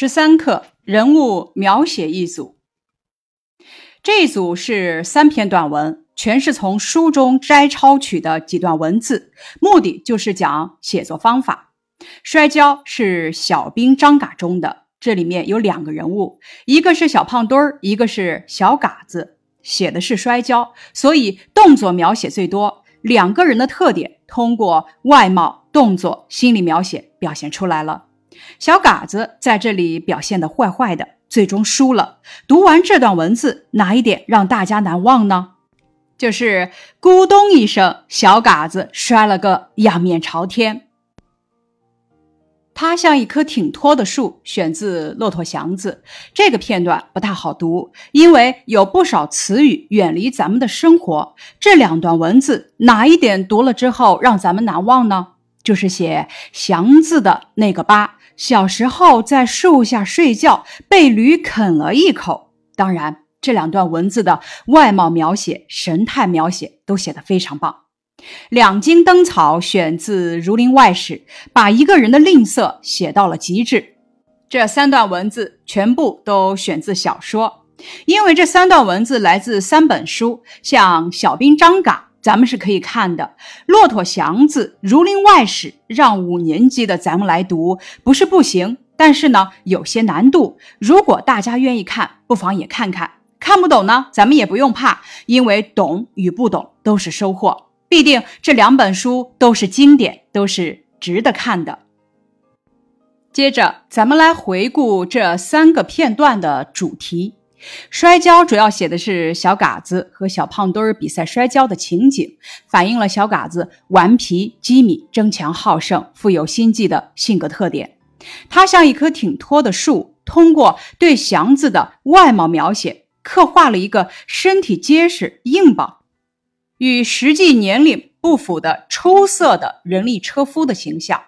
十三课人物描写一组，这一组是三篇短文，全是从书中摘抄取的几段文字，目的就是讲写作方法。摔跤是小兵张嘎中的，这里面有两个人物，一个是小胖墩儿，一个是小嘎子，写的是摔跤，所以动作描写最多。两个人的特点通过外貌、动作、心理描写表现出来了。小嘎子在这里表现的坏坏的，最终输了。读完这段文字，哪一点让大家难忘呢？就是咕咚一声，小嘎子摔了个仰面朝天。它像一棵挺脱的树，选自《骆驼祥子》。这个片段不太好读，因为有不少词语远离咱们的生活。这两段文字哪一点读了之后让咱们难忘呢？就是写祥子的那个疤，小时候在树下睡觉被驴啃了一口。当然，这两段文字的外貌描写、神态描写都写得非常棒。两茎灯草选自《儒林外史》，把一个人的吝啬写到了极致。这三段文字全部都选自小说，因为这三段文字来自三本书。像《小兵张嘎》，咱们是可以看的；《骆驼祥子》《儒林外史》，让五年级的咱们来读不是不行，但是呢有些难度。如果大家愿意看，不妨也看看。看不懂呢，咱们也不用怕，因为懂与不懂都是收获。必定这两本书都是经典，都是值得看的。接着，咱们来回顾这三个片段的主题。摔跤主要写的是小嘎子和小胖墩儿比赛摔跤的情景，反映了小嘎子顽皮、机敏、争强好胜、富有心计的性格特点。他像一棵挺脱的树，通过对祥子的外貌描写，刻画了一个身体结实、硬棒。与实际年龄不符的出色的人力车夫的形象。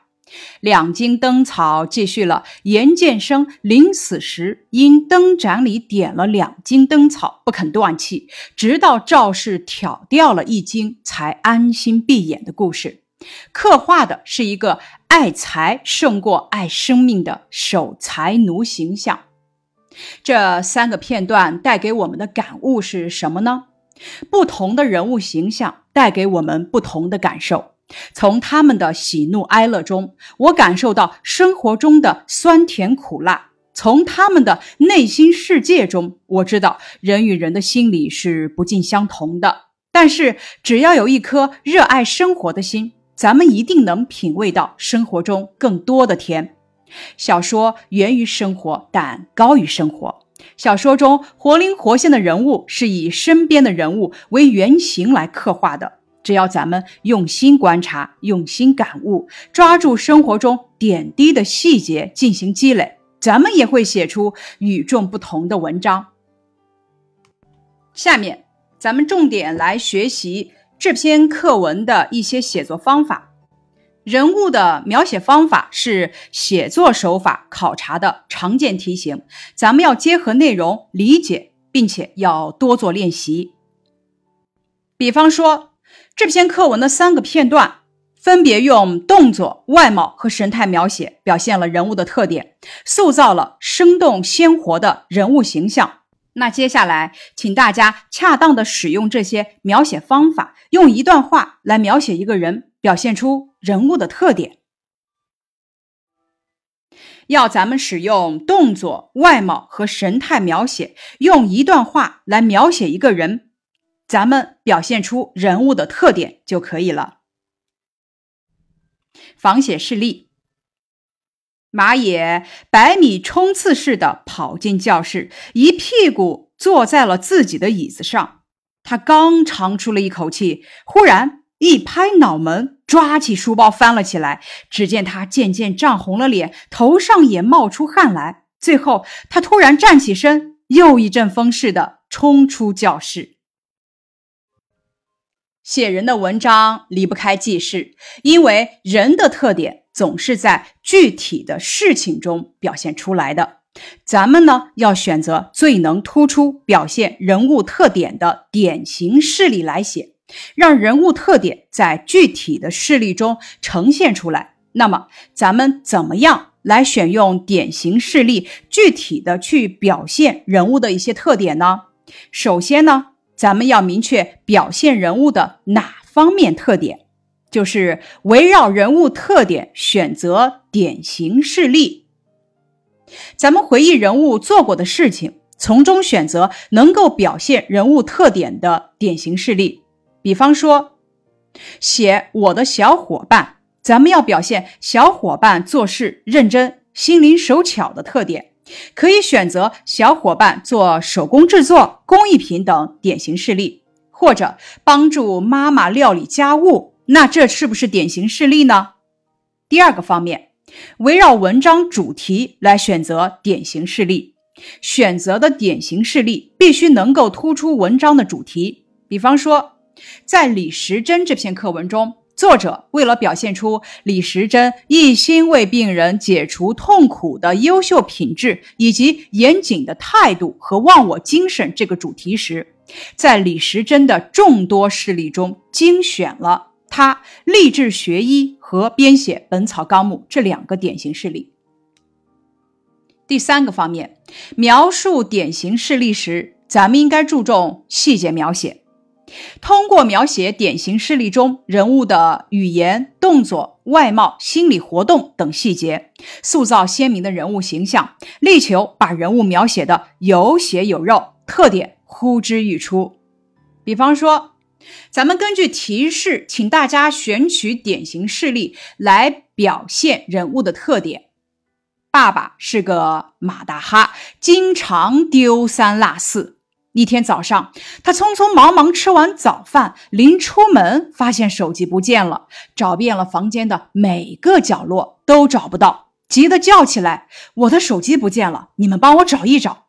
两茎灯草继续了严建生临死时因灯盏里点了两茎灯草不肯断气，直到赵氏挑掉了一茎才安心闭眼的故事。刻画的是一个爱财胜过爱生命的守财奴形象。这三个片段带给我们的感悟是什么呢？不同的人物形象带给我们不同的感受。从他们的喜怒哀乐中，我感受到生活中的酸甜苦辣；从他们的内心世界中，我知道人与人的心理是不尽相同的。但是，只要有一颗热爱生活的心，咱们一定能品味到生活中更多的甜。小说源于生活，但高于生活。小说中活灵活现的人物是以身边的人物为原型来刻画的。只要咱们用心观察、用心感悟，抓住生活中点滴的细节进行积累，咱们也会写出与众不同的文章。下面，咱们重点来学习这篇课文的一些写作方法。人物的描写方法是写作手法考察的常见题型，咱们要结合内容理解，并且要多做练习。比方说，这篇课文的三个片段，分别用动作、外貌和神态描写，表现了人物的特点，塑造了生动鲜活的人物形象。那接下来，请大家恰当的使用这些描写方法，用一段话来描写一个人。表现出人物的特点，要咱们使用动作、外貌和神态描写，用一段话来描写一个人，咱们表现出人物的特点就可以了。仿写示例：马野百米冲刺似的跑进教室，一屁股坐在了自己的椅子上。他刚长出了一口气，忽然。一拍脑门，抓起书包翻了起来。只见他渐渐涨红了脸，头上也冒出汗来。最后，他突然站起身，又一阵风似的冲出教室。写人的文章离不开记事，因为人的特点总是在具体的事情中表现出来的。咱们呢，要选择最能突出表现人物特点的典型事例来写。让人物特点在具体的事例中呈现出来。那么，咱们怎么样来选用典型事例，具体的去表现人物的一些特点呢？首先呢，咱们要明确表现人物的哪方面特点，就是围绕人物特点选择典型事例。咱们回忆人物做过的事情，从中选择能够表现人物特点的典型事例。比方说，写我的小伙伴。咱们要表现小伙伴做事认真、心灵手巧的特点，可以选择小伙伴做手工制作、工艺品等典型事例，或者帮助妈妈料理家务，那这是不是典型事例呢？第二个方面，围绕文章主题来选择典型事例，选择的典型事例必须能够突出文章的主题。比方说，在李时珍这篇课文中。作者为了表现出李时珍一心为病人解除痛苦的优秀品质，以及严谨的态度和忘我精神这个主题时，在李时珍的众多事例中精选了他立志学医和编写《本草纲目》这两个典型事例。第三个方面，描述典型事例时，咱们应该注重细节描写。通过描写典型事例中人物的语言、动作、外貌、心理活动等细节，塑造鲜明的人物形象，力求把人物描写的有血有肉，特点呼之欲出。比方说，咱们根据提示，请大家选取典型事例来表现人物的特点。爸爸是个马大哈，经常丢三落四。一天早上，他匆匆忙忙吃完早饭，临出门发现手机不见了，找遍了房间的每个角落都找不到，急得叫起来：“我的手机不见了，你们帮我找一找！”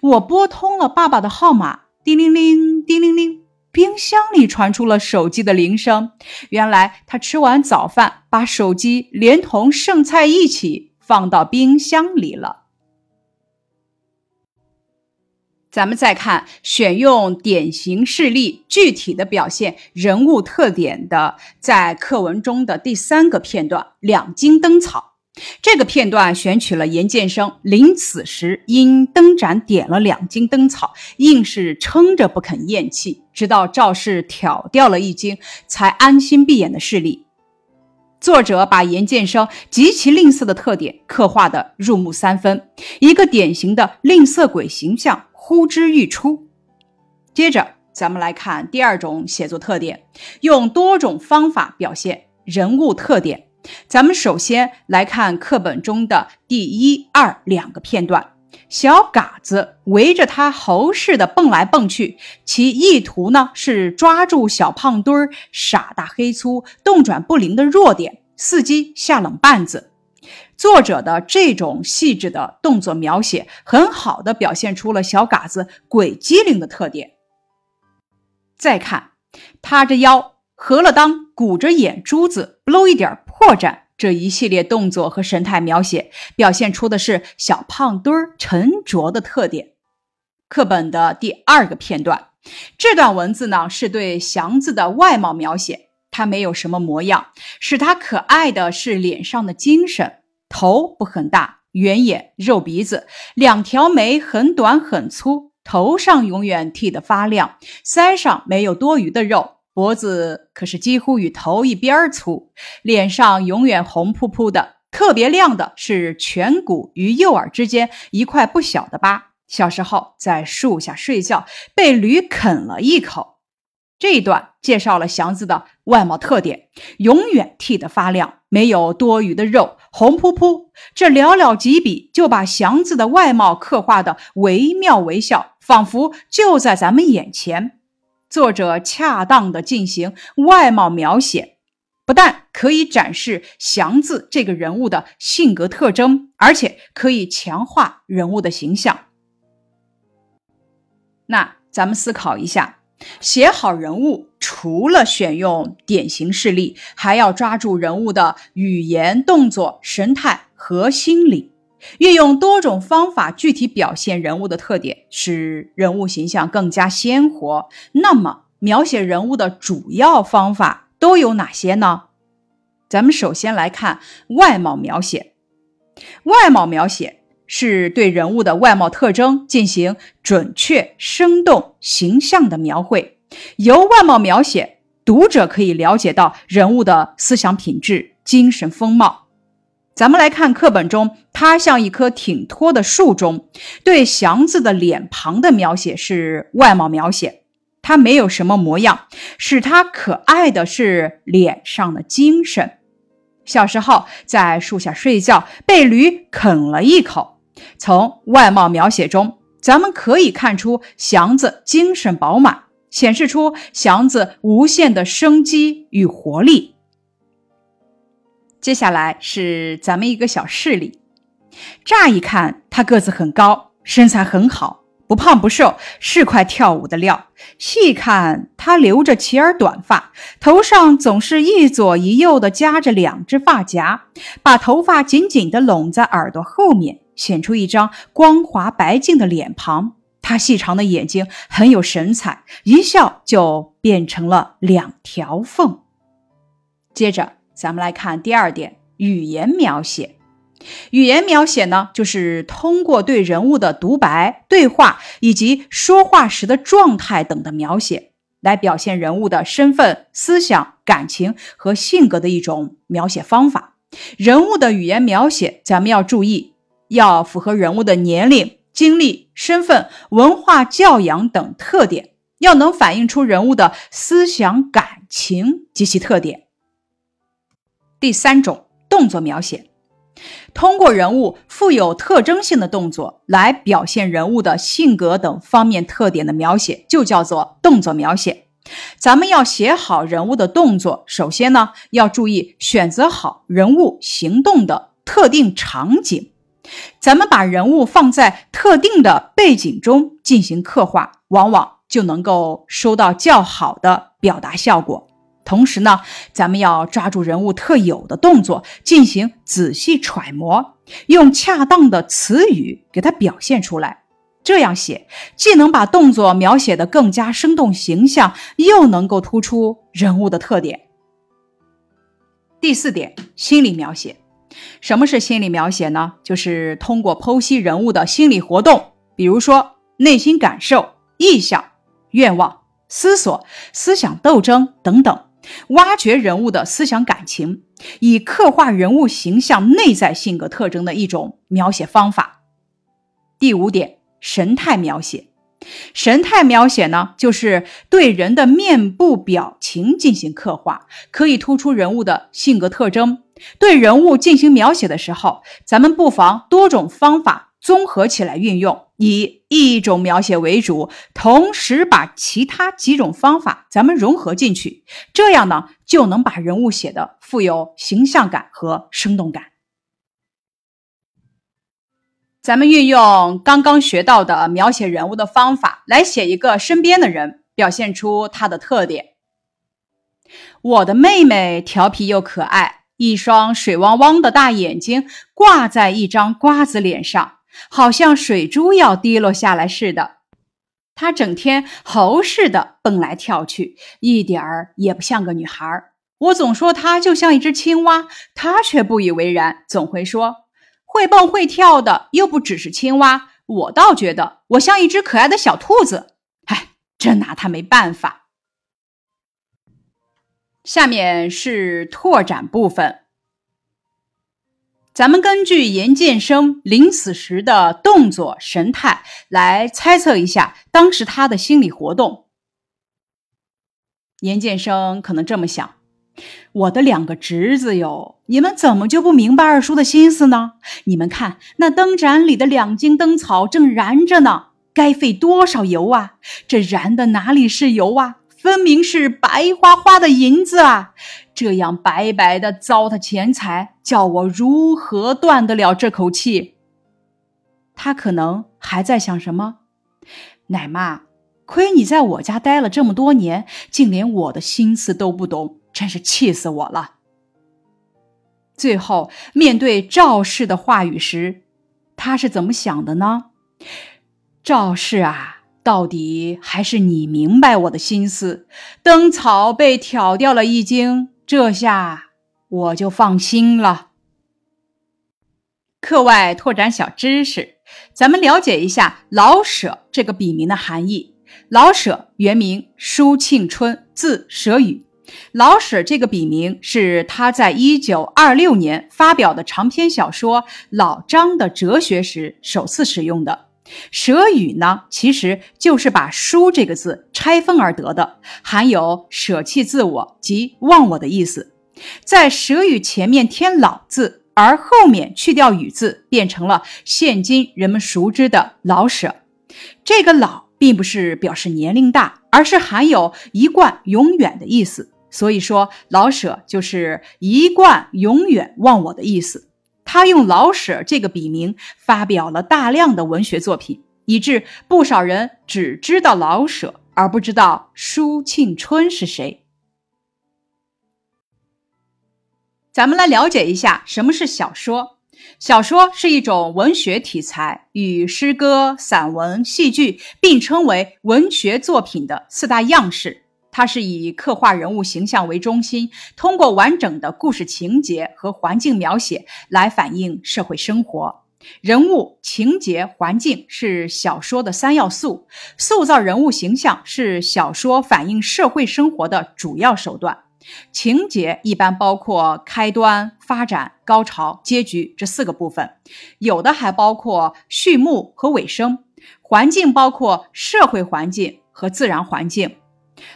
我拨通了爸爸的号码，叮铃铃，叮铃铃，冰箱里传出了手机的铃声。原来他吃完早饭，把手机连同剩菜一起放到冰箱里了。咱们再看选用典型事例，具体的表现人物特点的，在课文中的第三个片段“两茎灯草”。这个片段选取了严建生临死时因灯盏点了两茎灯草，硬是撑着不肯咽气，直到赵氏挑掉了一茎，才安心闭眼的事例。作者把严建生极其吝啬的特点刻画的入木三分，一个典型的吝啬鬼形象。呼之欲出。接着，咱们来看第二种写作特点，用多种方法表现人物特点。咱们首先来看课本中的第一、二两个片段。小嘎子围着他猴似的蹦来蹦去，其意图呢是抓住小胖墩儿傻大黑粗、动转不灵的弱点，伺机下冷绊子。作者的这种细致的动作描写，很好的表现出了小嘎子鬼机灵的特点。再看，塌着腰、合了裆、鼓着眼珠子、不露一点破绽这一系列动作和神态描写，表现出的是小胖墩儿沉着的特点。课本的第二个片段，这段文字呢，是对祥子的外貌描写，他没有什么模样，使他可爱的是脸上的精神。头不很大，圆眼，肉鼻子，两条眉很短很粗，头上永远剃得发亮，腮上没有多余的肉，脖子可是几乎与头一边粗，脸上永远红扑扑的，特别亮的是颧骨与右耳之间一块不小的疤，小时候在树下睡觉被驴啃了一口。这一段介绍了祥子的外貌特点：永远剃得发亮，没有多余的肉，红扑扑。这寥寥几笔就把祥子的外貌刻画的惟妙惟肖，仿佛就在咱们眼前。作者恰当的进行外貌描写，不但可以展示祥子这个人物的性格特征，而且可以强化人物的形象。那咱们思考一下。写好人物，除了选用典型事例，还要抓住人物的语言、动作、神态和心理，运用多种方法具体表现人物的特点，使人物形象更加鲜活。那么，描写人物的主要方法都有哪些呢？咱们首先来看外貌描写。外貌描写是对人物的外貌特征进行准确、生动、形象的描绘。由外貌描写，读者可以了解到人物的思想品质、精神风貌。咱们来看课本中，他像一棵挺脱的树中，对祥子的脸庞的描写是外貌描写。他没有什么模样，使他可爱的是脸上的精神。小时候在树下睡觉，被驴啃了一口。从外貌描写中，咱们可以看出祥子精神饱满，显示出祥子无限的生机与活力。接下来是咱们一个小事例，乍一看他个子很高，身材很好。不胖不瘦，是块跳舞的料。细看他留着齐耳短发，头上总是一左一右的夹着两只发夹，把头发紧紧地拢在耳朵后面，显出一张光滑白净的脸庞。他细长的眼睛很有神采，一笑就变成了两条缝。接着，咱们来看第二点：语言描写。语言描写呢，就是通过对人物的独白、对话以及说话时的状态等的描写，来表现人物的身份、思想、感情和性格的一种描写方法。人物的语言描写，咱们要注意，要符合人物的年龄、经历、身份、文化教养等特点，要能反映出人物的思想、感情及其特点。第三种，动作描写。通过人物富有特征性的动作来表现人物的性格等方面特点的描写，就叫做动作描写。咱们要写好人物的动作，首先呢要注意选择好人物行动的特定场景。咱们把人物放在特定的背景中进行刻画，往往就能够收到较好的表达效果。同时呢，咱们要抓住人物特有的动作，进行仔细揣摩，用恰当的词语给它表现出来。这样写，既能把动作描写的更加生动形象，又能够突出人物的特点。第四点，心理描写。什么是心理描写呢？就是通过剖析人物的心理活动，比如说内心感受、意向、愿望、思索、思想斗争等等。挖掘人物的思想感情，以刻画人物形象内在性格特征的一种描写方法。第五点，神态描写。神态描写呢，就是对人的面部表情进行刻画，可以突出人物的性格特征。对人物进行描写的时候，咱们不妨多种方法综合起来运用。以一种描写为主，同时把其他几种方法咱们融合进去，这样呢就能把人物写的富有形象感和生动感。咱们运用刚刚学到的描写人物的方法来写一个身边的人，表现出他的特点。我的妹妹调皮又可爱，一双水汪汪的大眼睛挂在一张瓜子脸上。好像水珠要滴落下来似的，她整天猴似的蹦来跳去，一点儿也不像个女孩。我总说她就像一只青蛙，她却不以为然，总会说会蹦会跳的又不只是青蛙。我倒觉得我像一只可爱的小兔子，哎，真拿他没办法。下面是拓展部分。咱们根据严建生临死时的动作神态来猜测一下当时他的心理活动。严建生可能这么想：我的两个侄子哟，你们怎么就不明白二叔的心思呢？你们看那灯盏里的两茎灯草正燃着呢，该费多少油啊？这燃的哪里是油啊？分明是白花花的银子啊！这样白白的糟蹋钱财，叫我如何断得了这口气？他可能还在想什么？奶妈，亏你在我家待了这么多年，竟连我的心思都不懂，真是气死我了。最后面对赵氏的话语时，他是怎么想的呢？赵氏啊，到底还是你明白我的心思。灯草被挑掉了一茎。这下我就放心了。课外拓展小知识，咱们了解一下“老舍”这个笔名的含义。老舍原名舒庆春，字舍予。老舍这个笔名是他在一九二六年发表的长篇小说《老张的哲学》时首次使用的。舍予呢，其实就是把“书”这个字拆分而得的，含有舍弃自我及忘我的意思。在舍予前面添“老”字，而后面去掉“予”字，变成了现今人们熟知的老舍。这个“老”并不是表示年龄大，而是含有一贯、永远的意思。所以说，老舍就是一贯、永远忘我的意思。他用老舍这个笔名发表了大量的文学作品，以致不少人只知道老舍，而不知道舒庆春是谁。咱们来了解一下什么是小说。小说是一种文学题材，与诗歌、散文、戏剧并称为文学作品的四大样式。它是以刻画人物形象为中心，通过完整的故事情节和环境描写来反映社会生活。人物、情节、环境是小说的三要素，塑造人物形象是小说反映社会生活的主要手段。情节一般包括开端、发展、高潮、结局这四个部分，有的还包括序幕和尾声。环境包括社会环境和自然环境。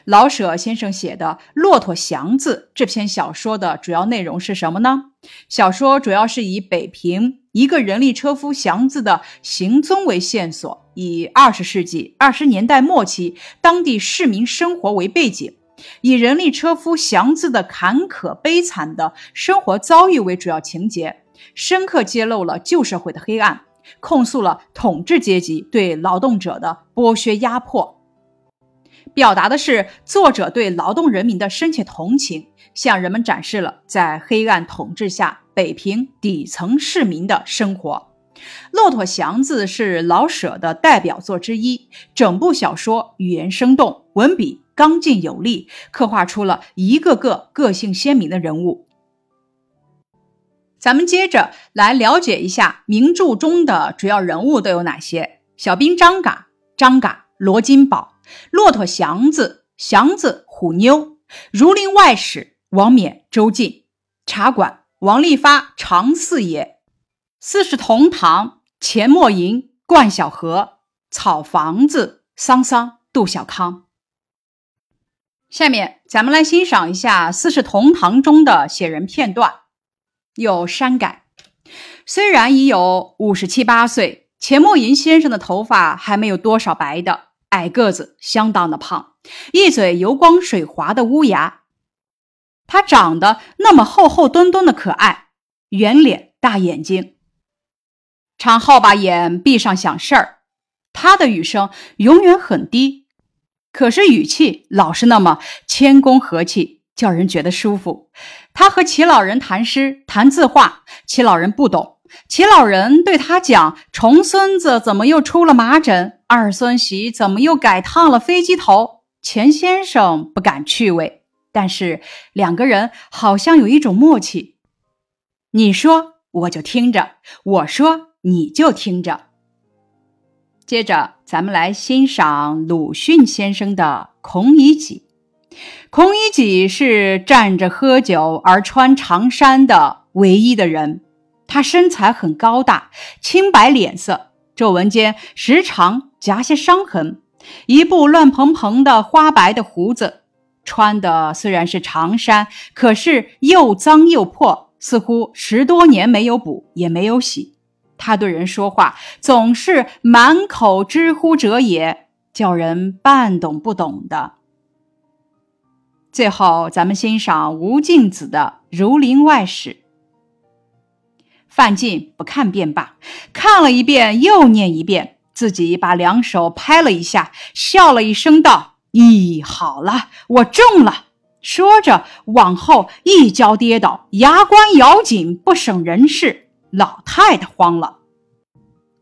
老舍先生写的《骆驼祥子》这篇小说的主要内容是什么呢？小说主要是以北平一个人力车夫祥子的行踪为线索，以二十世纪二十年代末期当地市民生活为背景，以人力车夫祥子的坎坷悲惨的生活遭遇为主要情节，深刻揭露了旧社会的黑暗，控诉了统治阶级对劳动者的剥削压迫。表达的是作者对劳动人民的深切同情，向人们展示了在黑暗统治下北平底层市民的生活。《骆驼祥子》是老舍的代表作之一，整部小说语言生动，文笔刚劲有力，刻画出了一个个个性鲜明的人物。咱们接着来了解一下名著中的主要人物都有哪些：小兵张嘎、张嘎、罗金宝。骆驼祥子，祥子虎妞，儒林外史王冕、周进，茶馆王利发、常四爷，四世同堂钱默吟、冠晓荷，草房子桑桑、杜小康。下面咱们来欣赏一下《四世同堂》中的写人片段，有删改。虽然已有五十七八岁，钱默吟先生的头发还没有多少白的。矮个子，相当的胖，一嘴油光水滑的乌牙。他长得那么厚厚墩墩的可爱，圆脸大眼睛，常好把眼闭上想事儿。他的语声永远很低，可是语气老是那么谦恭和气，叫人觉得舒服。他和齐老人谈诗谈字画，齐老人不懂。齐老人对他讲：“重孙子怎么又出了麻疹？二孙媳怎么又改烫了飞机头？”钱先生不敢趣味，但是两个人好像有一种默契。你说我就听着，我说你就听着。接着，咱们来欣赏鲁迅先生的《孔乙己》。孔乙己是站着喝酒而穿长衫的唯一的人。他身材很高大，青白脸色，皱纹间时常夹些伤痕，一部乱蓬蓬的花白的胡子，穿的虽然是长衫，可是又脏又破，似乎十多年没有补也没有洗。他对人说话总是满口之乎者也，叫人半懂不懂的。最后，咱们欣赏吴敬梓的《儒林外史》。范进不看便罢，看了一遍又念一遍，自己把两手拍了一下，笑了一声，道：“咦，好了，我中了。”说着往后一跤跌倒，牙关咬紧，不省人事。老太太慌了，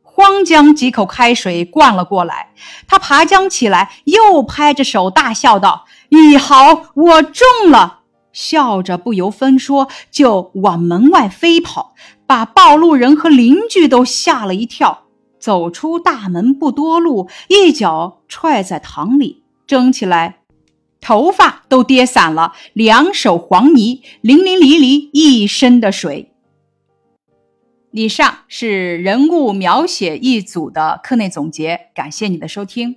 慌将几口开水灌了过来。他爬将起来，又拍着手大笑道：“咦，好，我中了。”笑着不由分说就往门外飞跑，把暴露人和邻居都吓了一跳。走出大门不多路，一脚踹在塘里，蒸起来，头发都跌散了，两手黄泥，淋淋漓漓一身的水。以上是人物描写一组的课内总结，感谢你的收听。